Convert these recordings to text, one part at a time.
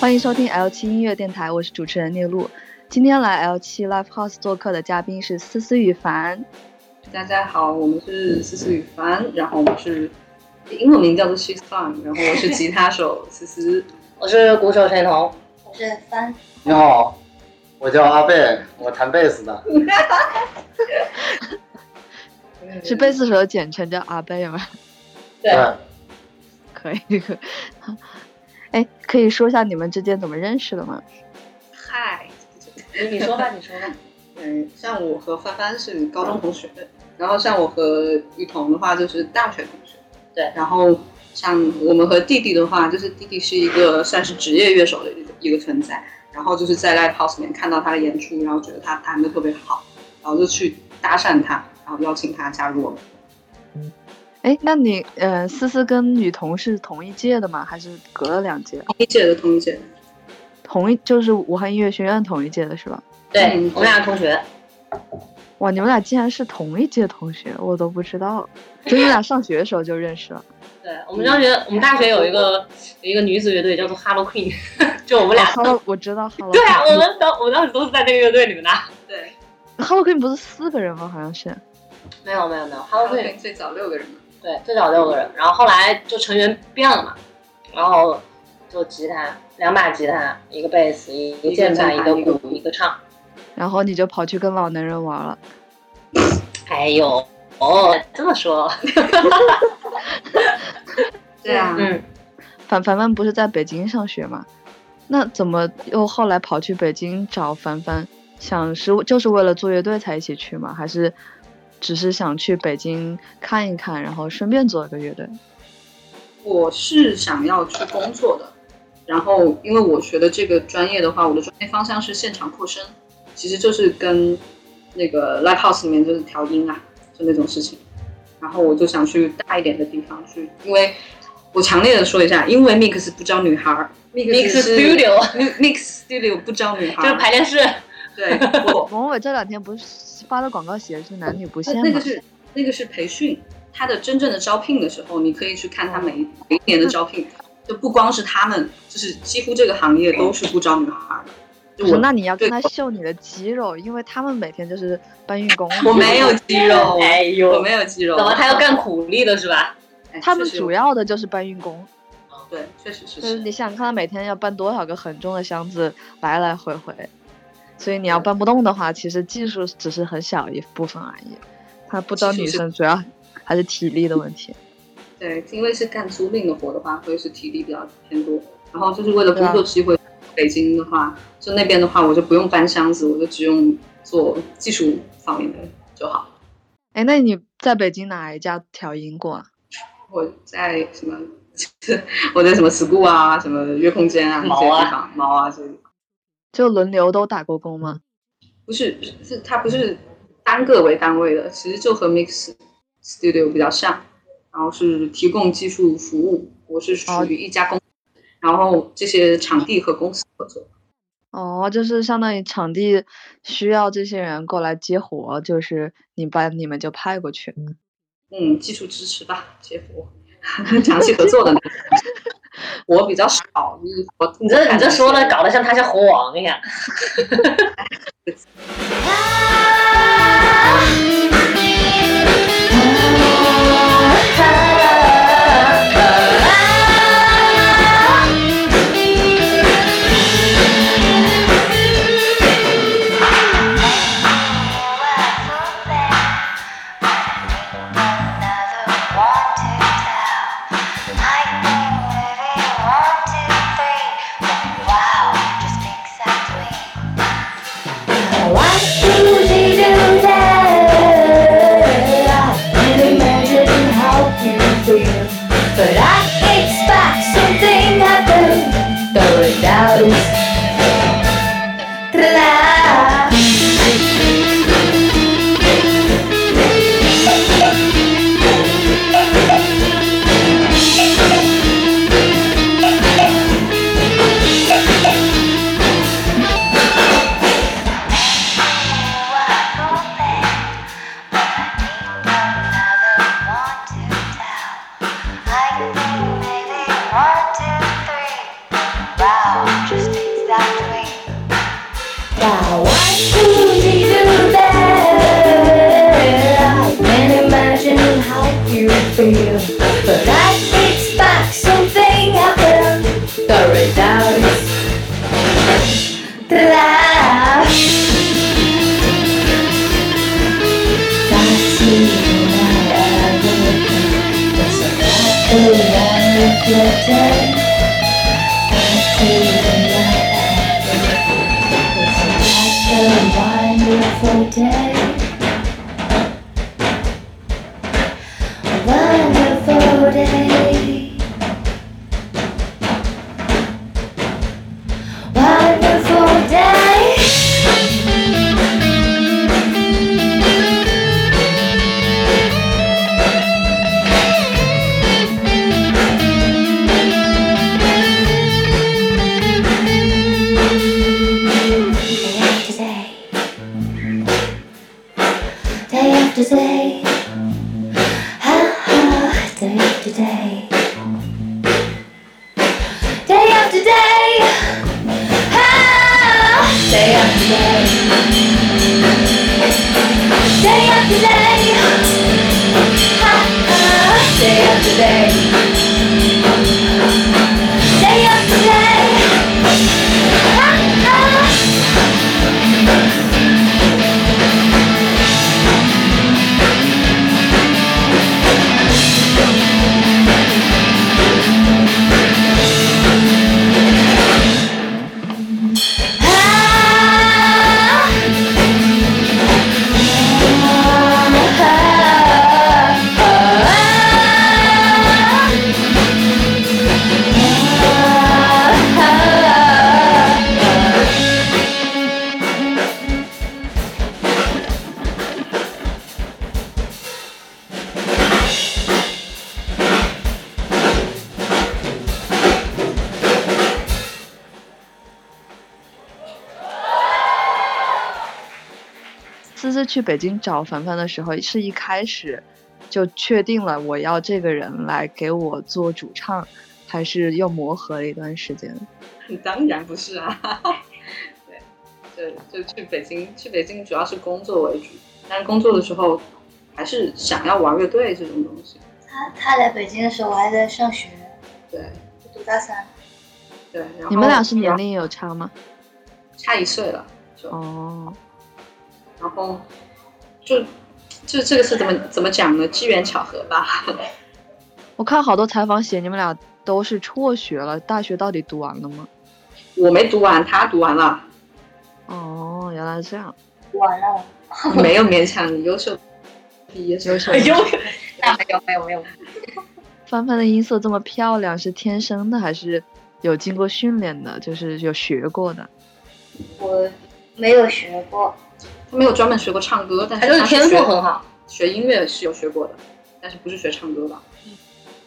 欢迎收听 L 七音乐电台，我是主持人聂璐。今天来 L 七 Live House 做客的嘉宾是思思雨凡。大家好，我们是思思雨凡，然后我们是英文名叫做 She's Fun，然后我是吉他手思思，我是鼓手陈彤，我是帆。你好，我叫阿贝，我弹贝斯的。是贝斯手简称叫阿贝吗？对，可以可以。哎，可以说一下你们之间怎么认识的吗？嗨，你你说吧，你说吧。嗯，像我和帆帆是高中同学，然后像我和雨桐的话就是大学同学。对，然后像我们和弟弟的话，就是弟弟是一个算是职业乐手的一个一个存在，然后就是在 live house 里面看到他的演出，然后觉得他弹的特别好，然后就去搭讪他，然后邀请他加入我们。哎，那你呃，思思跟雨桐是同一届的吗？还是隔了两届？同一届的，同一届。同一就是武汉音乐学院同一届的是吧？对，嗯我们俩同学。哇，你们俩竟然是同一届同学，我都不知道。就你们俩上学的时候就认识了？对，我们上学，我们大学有一个有一个女子乐队叫做 Hello Queen，就我们俩。Hello，我知道 Hello。对啊，我们当我们当时都是在那个乐队里面的。对，Hello Queen 不是四个人吗？好像是。没有没有没有，Hello Queen 最早六个人嘛。对最早六个人，然后后来就成员变了嘛，然后就吉他两把吉他，一个贝斯，一个键盘，一个鼓，一个唱。然后你就跑去跟老男人玩了。哎呦，哦，这么说。对啊，嗯，凡凡凡不是在北京上学吗？那怎么又后来跑去北京找凡凡？想是就是为了做乐队才一起去吗？还是只是想去北京看一看，然后顺便做一个乐队？我是想要去工作的，然后因为我学的这个专业的话，我的专业方向是现场扩声，其实就是跟那个 live house 里面就是调音啊，就那种事情。然后我就想去大一点的地方去，因为我强烈的说一下，因为 mix 不招女孩儿 Mix Studio mix studio 不招女孩就是，排练室。对，不王伟这两天不是发的广告写的是男女不限吗？那个是那个是培训，他的真正的招聘的时候，你可以去看他每一每一年的招聘，就不光是他们，就是几乎这个行业都是不招女孩儿的。就是我那你要跟他秀你的肌肉，因为他们每天就是搬运工。我没有肌肉，哎呦我没有肌肉。怎么他要干苦力的是吧？哎他们主要的就是搬运工，对，确实是就是是。你想想看，他每天要搬多少个很重的箱子来来回回，所以你要搬不动的话，其实技术只是很小一部分而已。他不招女生，主要还是体力的问题。对，因为是干租赁的活的话，会是体力比较偏多。然后就是为了工作机会，北京的话，就那边的话，我就不用搬箱子，我就只用做技术方面的就好。哎，那你在北京哪一家调音过啊？我在什么？我在什么 school 啊，什么约空间啊，这些毛啊地方，猫啊这些地方。就轮流都打过工吗？不是，是它不是单个为单位的，其实就和 Mix Studio 比较像，然后是提供技术服务。我是属于一家公司，然后这些场地和公司合作。哦，就是相当于场地需要这些人过来接活，就是你把你们就派过去。嗯，技术支持吧，接活，长期合作的。我比较少，你我你这你这说的搞得像他像猴王一样。after day. Day after day. Ha ha. Day after day. 思思去北京找凡凡的时候，是一开始就确定了我要这个人来给我做主唱，还是又磨合了一段时间？当然不是啊，对，就就去北京，去北京主要是工作为主，但是工作的时候还是想要玩乐队这种东西。他他来北京的时候，我还在上学，对读大三。对，然后你们俩是年龄有差吗？差一岁了，就哦，然后就就这个是怎么怎么讲呢？机缘巧合吧。我看好多采访写你们俩都是辍学了，大学到底读完了吗？我没读完，他读完了，哦，原来是这样。完了，没有勉强你优秀毕业生。优秀 有，那没有没有没有，帆帆的音色这么漂亮，是天生的还是有经过训练的？就是有学过的？我没有学过，他没有专门学过唱歌，但他就是天赋很好。学音乐是有学过的，但是不是学唱歌吧？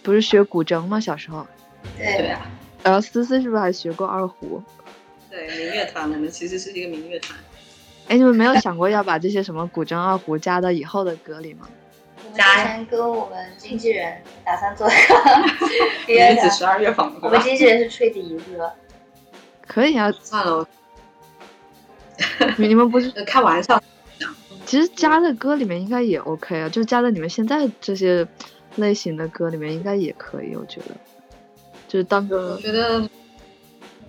不是学古筝吗？小时候。对，对啊，然后思思是不是还学过二胡？对民乐团，我们其实是一个民乐团。哎，你们没有想过要把这些什么古筝、二胡加到以后的歌里吗？我们之前跟我们经纪人打算做一个 别的女子，十二乐坊我们？经纪人是吹笛子的，可以啊，算了，我你 你们不是呃 开玩笑。其实加在歌里面应该也 OK 啊，就加在你们现在这些类型的歌里面应该也可以，我觉得，就是当我个觉得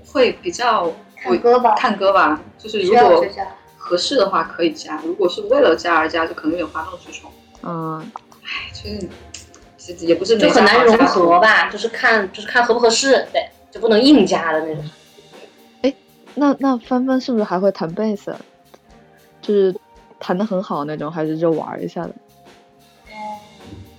会比较看歌吧，看歌吧，就是如果。合适的话可以加，如果是为了加而加，就可能有点哗众取宠。嗯，哎，就是其实也不是就很难融合吧，就是看就是看合不合适，对，就不能硬加的那种。那那帆帆是不是还会弹贝斯？就是弹的很好那种，还是就玩一下的？嗯，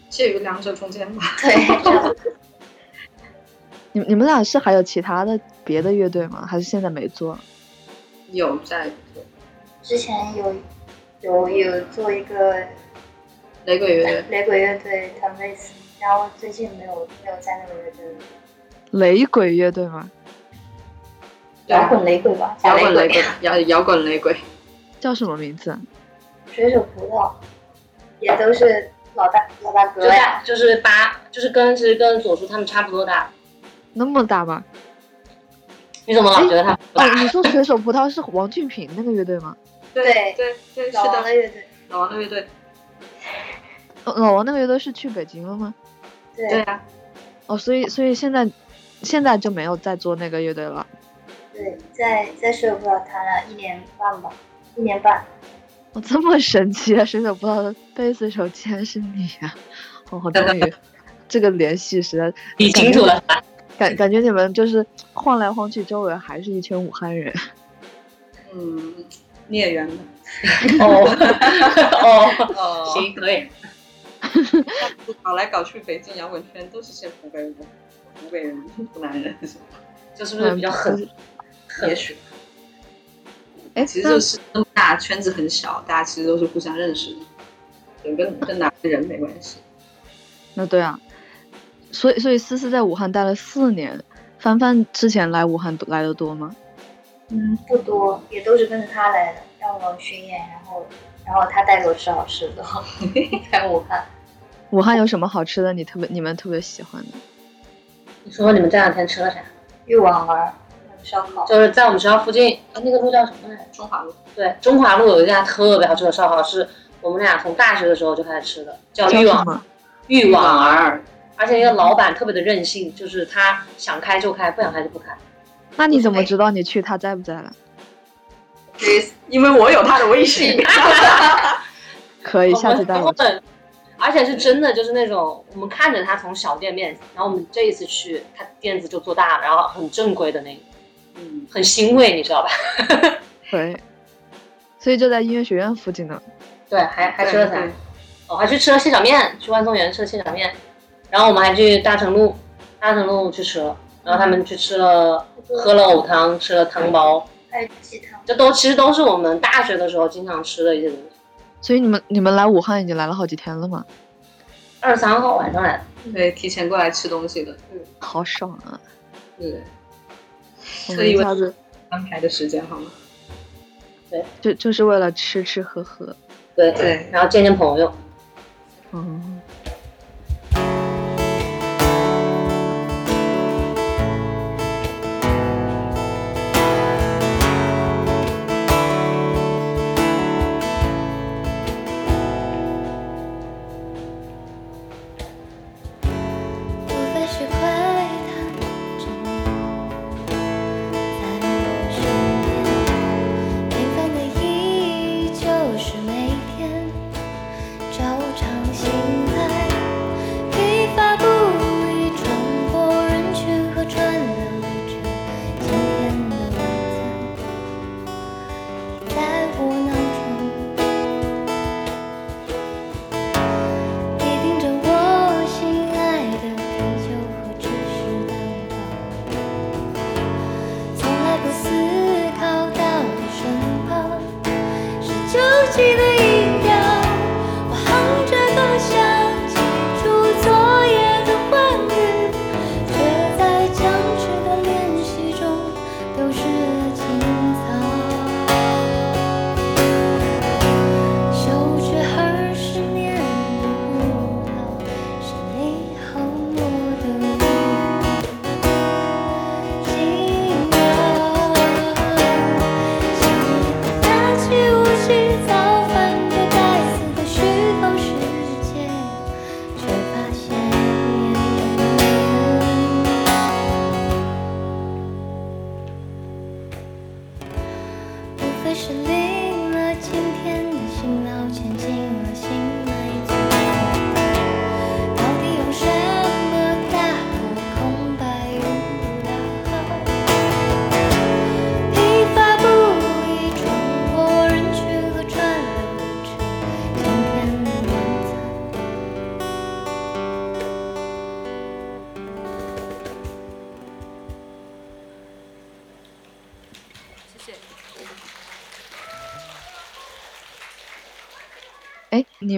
介于两者中间吧。对，你你们俩是还有其他的别的乐队吗？还是现在没做？有在做之前有有有做一个雷鬼乐队，雷鬼乐队弹贝斯，然后最近没有没有在那个乐队了，雷鬼乐队吗？摇滚雷鬼吧，摇滚雷鬼，摇 摇滚雷鬼。叫什么名字？水手葡萄也都是老大老大哥就呀，就是八，就是跟其实跟左叔他们差不多大。那么大吗？你怎么老觉得他哦，大？你说水手葡萄是王俊平那个乐队吗？对对对，是老王的的，乐队，老王的乐队。哦老王那个乐队是去北京了吗？对对啊，哦，所以所以现在现在就没有再做那个乐队了。对，在在水手不知道弹了一年半吧，一年半。哦，这么神奇啊！水手不知道贝斯手竟然是你呀、哦，我终于 这个联系实在理清楚了。感感觉你们就是晃来晃去，周围还是一群武汉人。嗯，孽缘的。哦哦，哦行，可以。搞来搞去，北京摇滚圈都是些湖北人，湖北人、湖南人，就是不是比较狠？也许。哎，其实就是那么大圈子很小，大家其实都是互相认识的，对，跟跟哪个人没关系。那对啊，所以所以思思在武汉待了四年，帆帆之前来武汉来的多吗？嗯，不多，也都是跟着他来的，让我巡演，然后然后他带着我吃好吃的，在武汉。武汉有什么好吃的？你特别你们特别喜欢的？你说你们这两天吃了啥？玉碗儿那个烧烤，就是在我们学校附近，啊那个路叫什么来着？中华路，对，中华路有一家特别好吃的烧烤，是我们俩从大学的时候就开始吃的，叫叫什玉网么？玉网儿。而且那个老板特别的任性，就是他想开就开，不想开就不开。那你怎么知道你去他在不在了？对，因为我有他的微信。可以，下次带我。们，而且是真的，就是那种我们看着他从小店面，然后我们这一次去，他店子就做大了，然后很正规的那种，嗯，很欣慰，你知道吧？对。所以就在音乐学院附近呢。对，还还吃了啥对？哦，还去吃了蟹脚面，去万松园吃了蟹脚面，然后我们还去大成路，大成路去吃了，然后他们去吃了，喝了藕汤，吃了汤包，还有鸡汤。这都其实都是我们大学的时候经常吃的一些东西。所以你们你们来武汉已经来了好几天了吗？二十三号晚上来的，对，提前过来吃东西的，嗯好爽啊！对，我特意为们一下子安排的时间好吗？对就就是为了吃吃喝喝。对对然后见见朋友。嗯，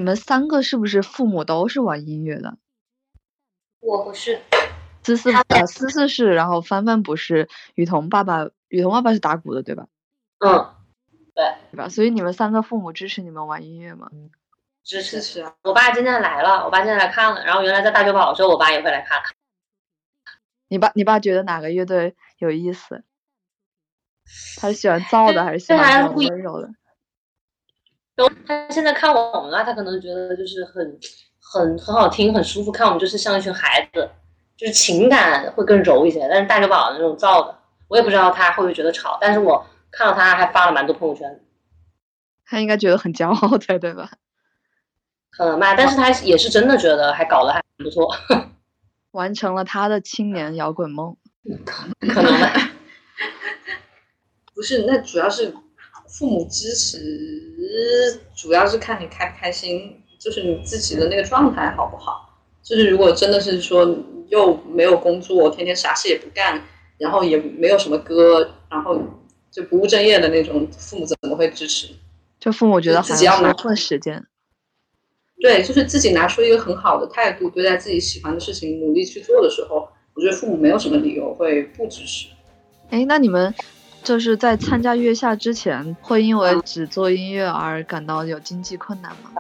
们三个是不是父母都是玩音乐的？我不是，思思呃思思是，然后帆帆不是，雨桐爸爸雨桐爸爸是打鼓的对吧？嗯，对对吧？所以你们三个父母支持你们玩音乐吗？支持。支持啊，我爸今天来了，我爸今天来看了，然后原来在大酒保的时候，我爸也会来看。你爸你爸觉得哪个乐队有意思？他是喜欢 燥的还是喜欢温柔的？然后他现在看我们了，他可能觉得就是很很很好听，很舒服，看我们就是像一群孩子，就是情感会更柔一些。但是大久保的那种造的，我也不知道他会不会觉得吵，但是我看到他还发了蛮多朋友圈，他应该觉得很骄傲才对吧？可能吧，但是他也是真的觉得还搞得还不错，完成了他的青年摇滚梦。可能吧。不是，那主要是父母支持，主要是看你开不开心，就是你自己的那个状态好不好。就是如果真的是说又没有工作，天天啥事也不干，然后也没有什么歌，然后就不务正业的那种，父母怎么会支持？就父母觉得好像自己要拿是混时间。对，就是自己拿出一个很好的态度对待自己喜欢的事情，努力去做的时候，我觉得父母没有什么理由会不支持。哎，那你们就是在参加月下之前，会因为只做音乐而感到有经济困难吗？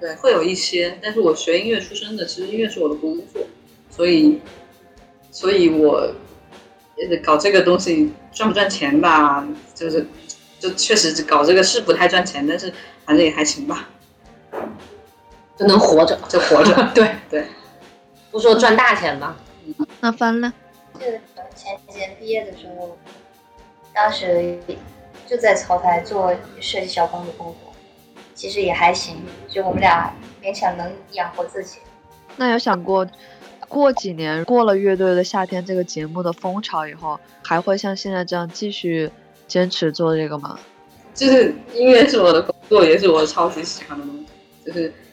对，会有一些，但是我学音乐出身的，其实音乐是我的工作，所以，所以我呃搞这个东西赚不赚钱吧，就是就确实搞这个是不太赚钱，但是反正也还行吧，就能活着，就活着。对对，不说赚大钱吧。那翻呢？记得前几年毕业的时候，当时就在草台做设计小工的工作，其实也还行，就我们俩勉强能养活自己。那有想过，过几年过了《乐队的夏天》这个节目的风潮以后，还会像现在这样继续坚持做这个吗？就是音乐是我的工作，也是我超级喜欢的东西，就是不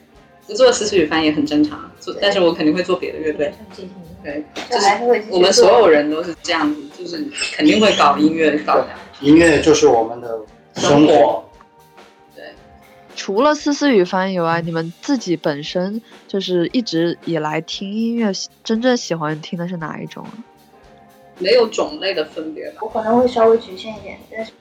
做四词语翻也很正常，做但是我肯定会做别的乐队。对，就就是我们所有人都是这样子，就是肯定会搞音乐，搞音乐就是我们的生活。对除了思思与帆以外，你们自己本身就是一直以来听音乐，真正喜欢听的是哪一种啊？没有种类的分别吧。我可能会稍微局限一点，但是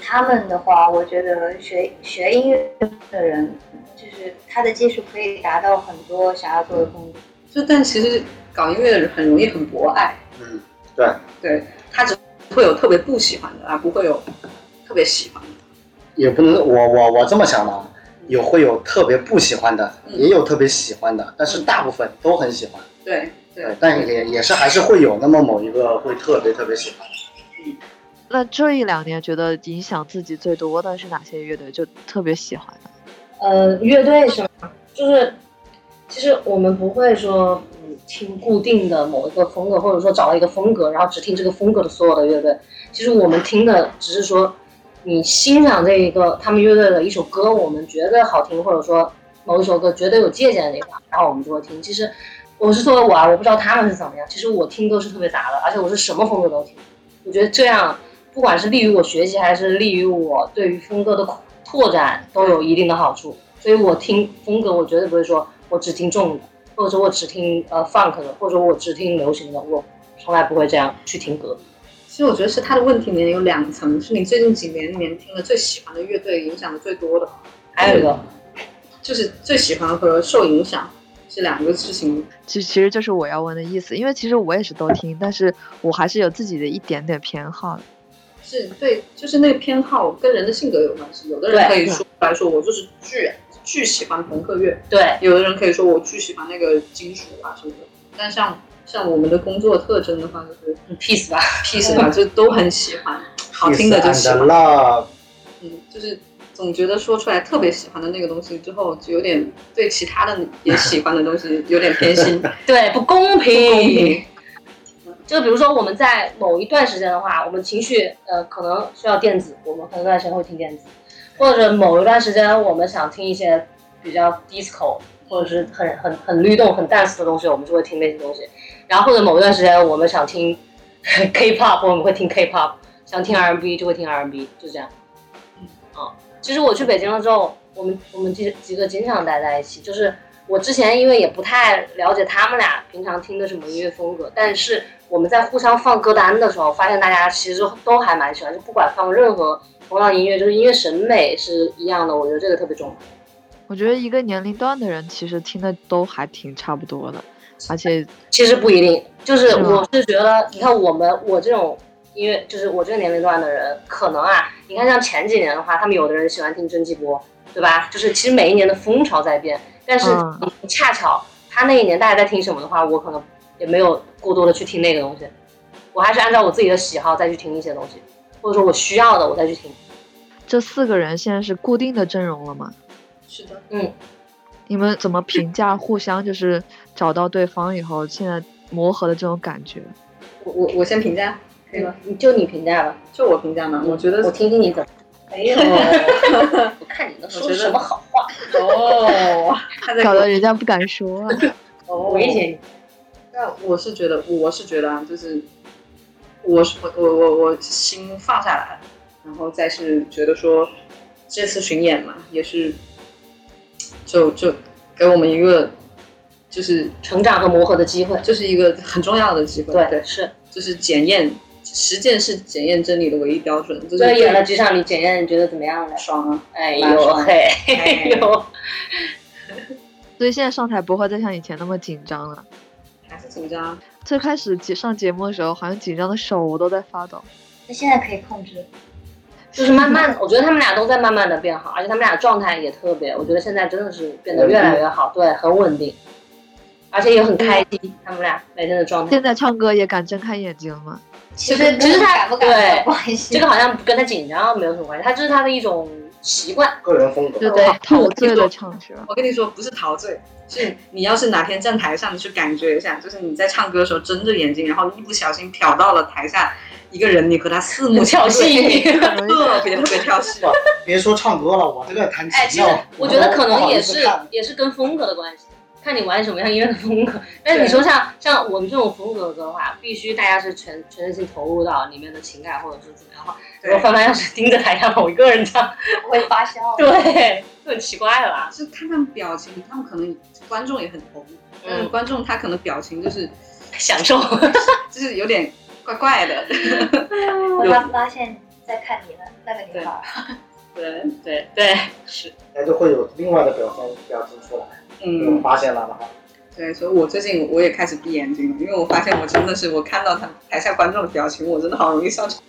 他们的话，我觉得学学音乐的人，就是他的技术可以达到很多想要做的工作。就但其实搞音乐的人很容易很博爱，嗯，对，对他只会有特别不喜欢的，而不会有特别喜欢的。也不能我我我这么想的啊，有会有特别不喜欢的，嗯也有特别喜欢的，但是大部分都很喜欢。对对对，，但也也是还是会有那么某一个会特别特别喜欢。那这一两年觉得影响自己最多的是哪些乐队？就特别喜欢的？呃，乐队是吗？就是其实我们不会说嗯听固定的某一个风格，或者说找到一个风格，然后只听这个风格的所有的乐队。其实我们听的只是说你欣赏这一个他们乐队的一首歌，我们觉得好听，或者说某一首歌觉得有借鉴的地方，然后我们就会听。其实我是作为我啊，我不知道他们是怎么样。其实我听歌是特别杂的，而且我是什么风格都听。我觉得这样不管是利于我学习，还是利于我对于风格的拓展，都有一定的好处。所以我听风格，我绝对不会说我只听重的，或者说我只听呃 funk 的，或者我只听流行的，我从来不会这样去听歌。其实我觉得是他的问题里面有两层，是你最近几年里面听了最喜欢的乐队影响的最多的，还有一个，就是最喜欢和受影响是两个事情。其其实就是我要问的意思，因为其实我也是都听，但是我还是有自己的一点点偏好的。是对，就是那个偏好跟人的性格有关系。有的人可以说来说，我就是巨巨喜欢朋克乐，对，有的人可以说我巨喜欢那个金属啊什么的。但像像我们的工作特征的话，就是嗯 peace 吧，peace 吧，就都很喜欢，好听的就喜 Peace 欢。love，嗯，就是总觉得说出来特别喜欢的那个东西之后，就有点对其他的也喜欢的东西有点偏心，对，不公公平。就比如说我们在某一段时间的话，我们情绪呃可能需要电子，我们可能段时间会听电子，或者某一段时间我们想听一些比较 disco 或者是很很很律动、很 dance 的东西，我们就会听那些东西。然后或者某一段时间我们想听 K-pop，我们会听 K-pop，想听 R&B 就会听 R&B，就这样。嗯啊，其实我去北京了之后，我们我们几几个经常待在一起，就是我之前因为也不太了解他们俩平常听的什么音乐风格，但是我们在互相放歌单的时候，发现大家其实都还蛮喜欢，就不管放任何同样音乐，就是音乐审美是一样的，我觉得这个特别重要。我觉得一个年龄段的人其实听的都还挺差不多的，而且 其实不一定，就是我是觉得，你看我们我这种音乐，就是我这个年龄段的人，可能啊，你看像前几年的话，他们有的人喜欢听蒸汽波，对吧？就是其实每一年的风潮在变，但是嗯恰巧他那一年大家在听什么的话，我可能也没有过多的去听那个东西，我还是按照我自己的喜好再去听一些东西，或者说我需要的我再去听。这四个人现在是固定的阵容了吗？是的，嗯你们怎么评价互相就是找到对方以后，现在磨合的这种感觉？我我我先评价，可以吗？你就你评价吧，就我评价嘛，我觉得我听听你怎么。哎呦，我看你能说出什么好话，哦，他在搞得人家不敢说啊。哦威胁你。那我是觉得，我是觉得啊，就是我是我我我我心放下来，然后再是觉得说这次巡演嘛，也是就就给我们一个就是成长和磨合的机会。就是一个很重要的机会，对，对是。就是检验实践是检验真理的唯一标准，就是所以演了几场，你检验你觉得怎么样呢？爽啊！哎呦嘿，哎 哎呦，所以现在上台不会再像以前那么紧张了。紧张，最开始节上节目的时候，好像紧张的手都在发抖。那现在可以控制。就是慢慢，我觉得他们俩都在慢慢的变好，而且他们俩状态也特别，我觉得现在真的是变得越来越好，对，很稳定，而且也很开心，他们俩每天的状态现。在唱歌也敢睁开眼睛了吗？其实其实他敢不敢没有关系。这个好像跟他紧张没有什么关系，他这是他的一种习惯。个人风格。对对哦陶醉的唱是吧？我跟你说，不是陶醉，是你要是哪天站台上，你去感觉一下，就是你在唱歌的时候睁着眼睛，然后一不小心瞟到了台下一个人，你和他四目 跳戏特别特别跳戏。别说唱歌了，我这个弹哎，其实琴，我觉得可能也是也是跟风格的关系，看你玩什么样音乐的风格。但是你说像像我们这种风格的歌的话，必须大家是全全身心投入到里面的情感或者是怎么样的话，如果对，范范要是盯着台下某一个人这样，不会发笑。对，就很奇怪了啦。是看他们表情，他们可能观众也很投入，但是嗯，观众他可能表情就是享受。就是有点怪怪的。我他发现在看你了，那个女孩。对，对对，是。那就会有另外的表现表情出来。我嗯，发现了的话，对，所以我最近我也开始闭眼睛了，因为我发现我真的是我看到他台下观众的表情，我真的好容易笑场。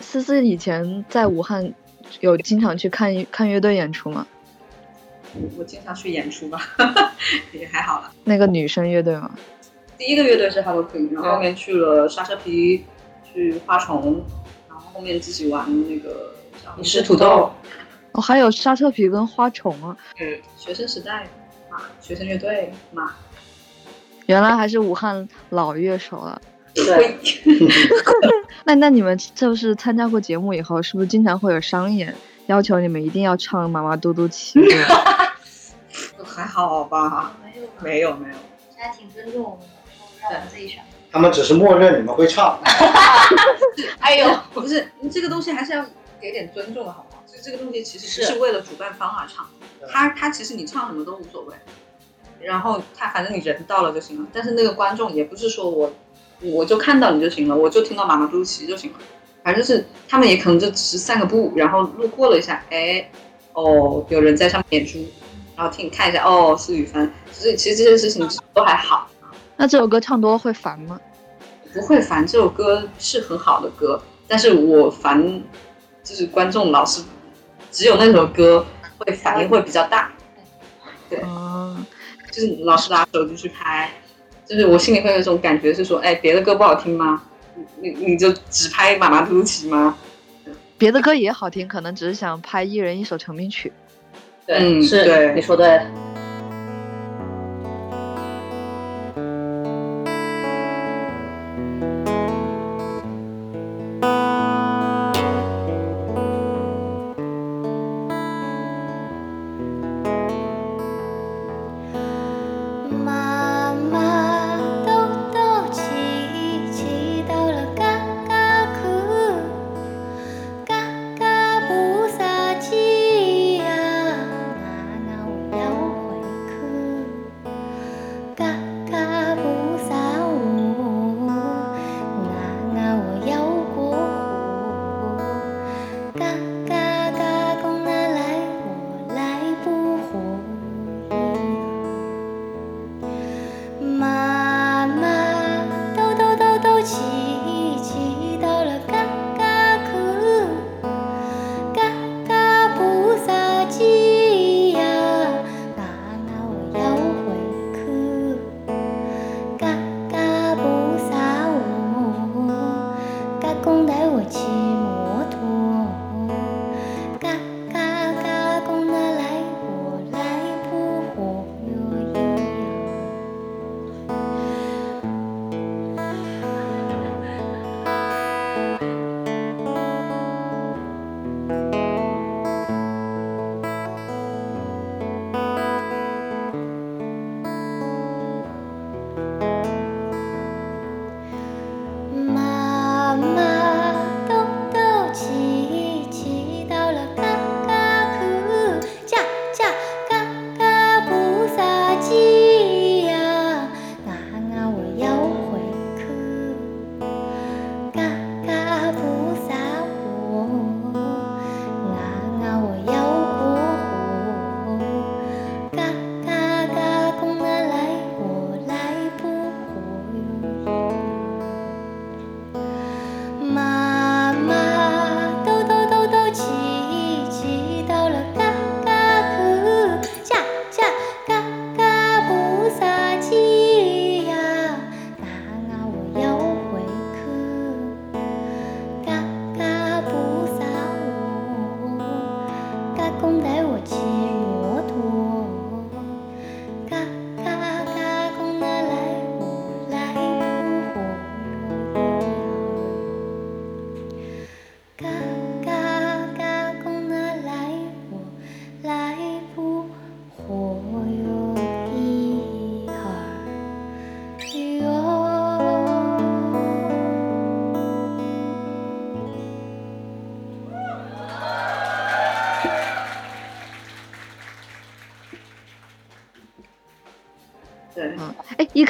思思以前在武汉有经常去看看乐队演出吗？我经常去演出吧，也还好了。那个女生乐队吗？第一个乐队是 Hello Queen，然后后面去了刹车皮，去花虫，然后后面自己玩那个叫你是土豆，哦，还有刹车皮跟花虫啊，嗯，学生时代嘛，学生乐队嘛，原来还是武汉老乐手了。对，那那你们就是参加过节目以后，是不是经常会有商演要求你们一定要唱《妈妈嘟嘟骑 》？还好吧？没有吧，没有没有，还挺尊重我们的，让我们自己选。他们只是默认你们会唱。哎呦，不是这个东西还是要给点尊重的好这个东西其实不是是为了主办方而唱，他他其实你唱什么都无所谓，然后他反正你人到了就行了。但是那个观众也不是说我我就看到你就行了，我就听到妈妈嘟奇就行了，反正就是他们也可能就只是散个步，然后路过了一下，哎，哦，有人在上面演出，然后听看一下，哦，是雨帆，所以其实这些事情都还好。那这首歌唱多了会烦吗？不会烦，这首歌是很好的歌，但是我烦就是观众老是只有那首歌会反应会比较大，对哦，就是老是拿手机去拍，就是我心里会有一种感觉是说，哎，别的歌不好听吗？你你你就只拍妈妈嘟奇吗？别的歌也好听，可能只是想拍一人一首成名曲。对，嗯是对你说对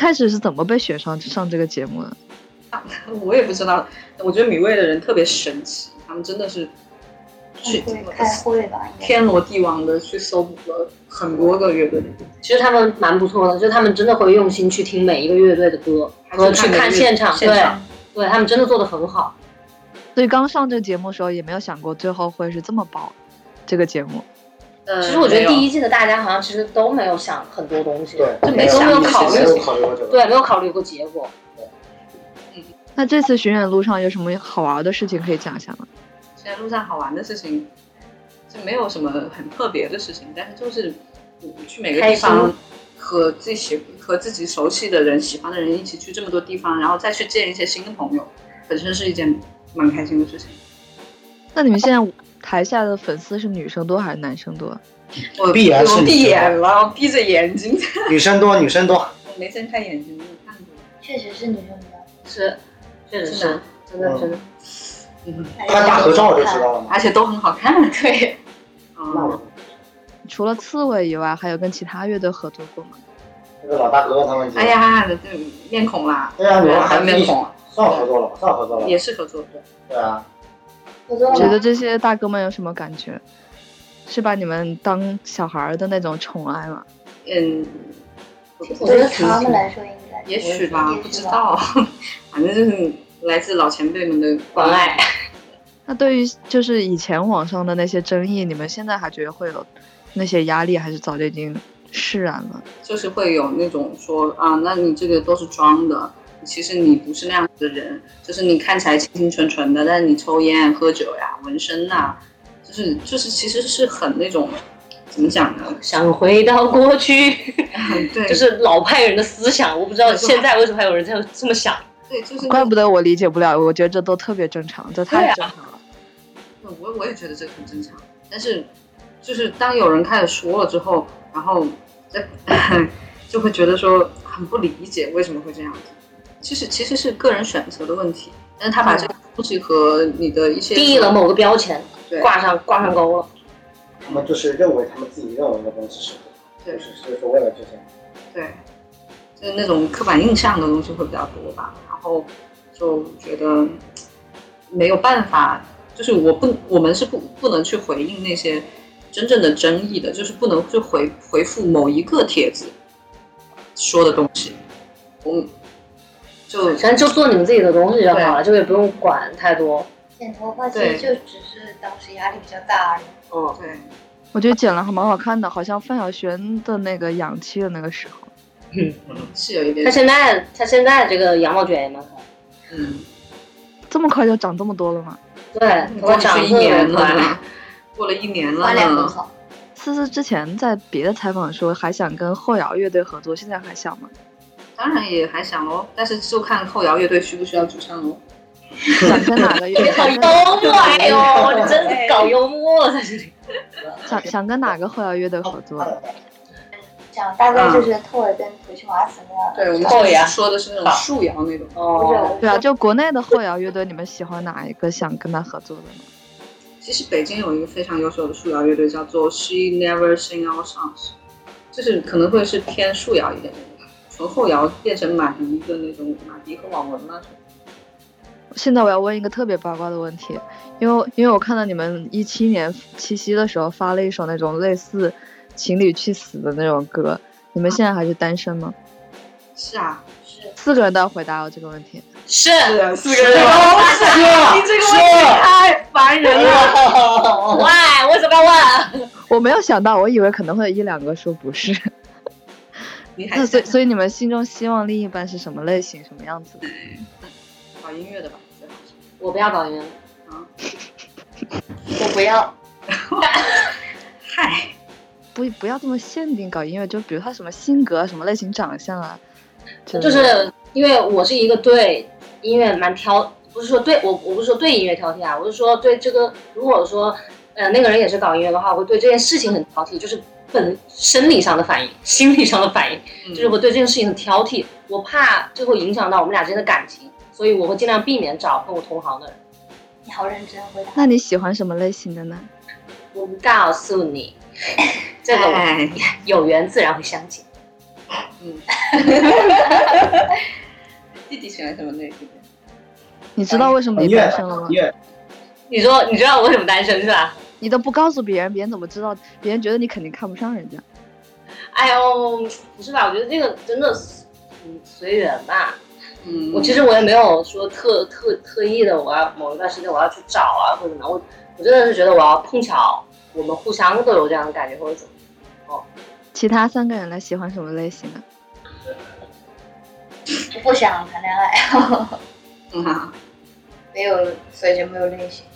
开始是怎么被选上上这个节目的？我也不知道，我觉得米未的人特别神奇，他们真的是去会开会吧？天罗地网的去搜捕了很多个乐队，其实他们蛮不错的，就他们真的会用心去听每一个乐队的歌还和去看现场，现场对，对他们真的做的很好。所以刚上这个节目的时候，也没有想过最后会是这么爆这个节目。呃，其实我觉得第一季的大家好像其实都没有想很多东西，对，就没想没都没有考虑没有考虑过。对，没有考虑过结果。那这次巡演路上有什么好玩的事情可以讲一下吗？现在路上好玩的事情，就没有什么很特别的事情，但是就是去每个地方和自己喜和自己熟悉的人、喜欢的人一起去这么多地方，然后再去见一些新的朋友，本身是一件蛮开心的事情。那你们现在台下的粉丝是女生多还是男生多？我必然是我闭眼了，我闭着眼睛，女生多，女生多。我没睁开眼睛，没有看过。确实是女生多。是，确实真的是，真的真的。嗯，他打合照就知道了嘛。而且都很好看。对，嗯 那我，除了刺猬以外，还有跟其他乐队合作过吗？那个老大哥他们哎，呀，这面孔啦，对啊，你们还有面孔，算合作了吧？算合作了。也是合作对。对啊，觉得这些大哥们有什么感觉？是把你们当小孩儿的那种宠爱吗？嗯，我觉得他们来说应该也许吧，不。知道，反正就是来自老前辈们的关爱。那对于就是以前网上的那些争议，你们现在还觉得会有那些压力，还是早就已经释然了？就是会有那种说啊，那你这个都是装的，其实你不是那样子的人，就是你看起来清清纯纯的，但是你抽烟、喝酒呀、纹身呐，就是就是其实是很那种怎么讲呢？想回到过去，对，就是老派人的思想。我不知道现在为什么还有人这样这么想。对，就是怪不得我理解不了，我觉得这都特别正常，这太正常了。我我也觉得这很正常，但是就是当有人开始说了之后，然后这 就会觉得说很不理解为什么会这样子。其实其实是个人选择的问题，但是他把这个东西和你的一些定义了某个标签，对挂上挂上钩了。他们就是认为他们自己认为的东西是对就是就是为了这些。对，就是那种刻板印象的东西会比较多吧，然后就觉得没有办法，就是我不，我们是不不能去回应那些真正的争议的，就是不能去回回复某一个帖子说的东西，我们就反正就做你们自己的东西就好了，就也不用管太多。剪头发其实就只是当时压力比较大而已。嗯，对，我觉得剪了还蛮好看的，好像范晓萱的那个氧气的那个时候。嗯是有一点他，现在他现在这个羊毛卷也蛮可爱。嗯，这么快就长这么多了吗？对，头发过去一长得特别年了。，过了一年了发量很，好，思思之前在别的采访说还想跟后摇乐队合作，现在还想吗？当然也还想喽，但是就看后摇乐队需不需要主唱喽。想跟哪个乐队？好幽默哎呦，你真的搞幽默在这里。想想跟哪个后摇乐队合作？想大概就是透尔跟土西瓦斯那样。对，我们后摇说的是那种树摇那种。哦，对啊，就国内的后摇乐队，你们喜欢哪一个？想跟他合作的呢？其实北京有一个非常优秀的树摇乐队，叫做 She Never Sing Our Songs，就是可能会是偏树摇一点从后摇变成马迪的那种马迪和网文吗。现在我要问一个特别八卦的问题，因为因为我看到你们一七年七夕的时候发了一首那种类似情侣去死的那种歌，你们现在还是单身吗？是啊，是四个人都要回答我这个问题。是是四个人是你这个问题太烦人了。喂，为什么要问？我没有想到，我以为可能会有一两个说不是。你还那所以所以你们心中希望另一半是什么类型、什么样子的？搞音乐的吧？我不要搞音乐，啊，我不要。嗨，不不要这么限定搞音乐，就比如他什么性格、啊、什么类型、长相啊，就是因为我是一个对音乐蛮挑，不是说对我我不是说对音乐挑剔啊，我是说对这个，如果说呃那个人也是搞音乐的话，我会对这件事情很挑剔，就是本生理上的反应、心理上的反应，嗯就是我对这件事情很挑剔，我怕这会影响到我们俩之间的感情，所以我会尽量避免找跟我同行的人。你好认真回答。那你喜欢什么类型的呢？我不告诉你，这个哎有缘自然会相见。嗯。弟弟喜欢什么类型的？你知道为什么你单身了吗你说你知道我为什么单身是吧？你都不告诉别人，别人怎么知道？别人觉得你肯定看不上人家。哎呦，不是吧？我觉得这个真的是嗯随缘吧。嗯，我其实我也没有说特特特意的，我要某一段时间我要去找啊或者怎么样。我我真的是觉得我要碰巧我们互相都有这样的感觉或者怎么。哦其他三个人呢喜欢什么类型的？不想谈恋爱，嗯，没有，所以就没有类型。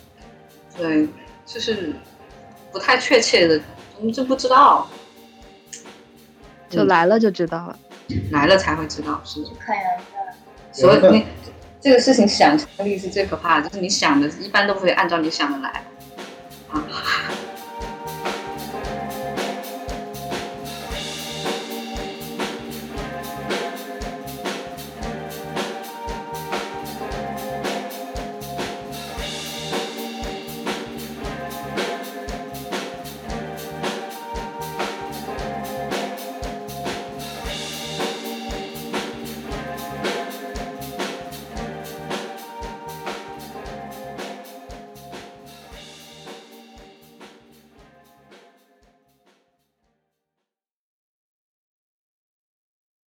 对，就是不太确切的，我们就不知道，就来了就知道了。来了才会知道，是的。看缘分。所以 你这个事情想成立是最可怕的，就是你想的一般都不会按照你想的来。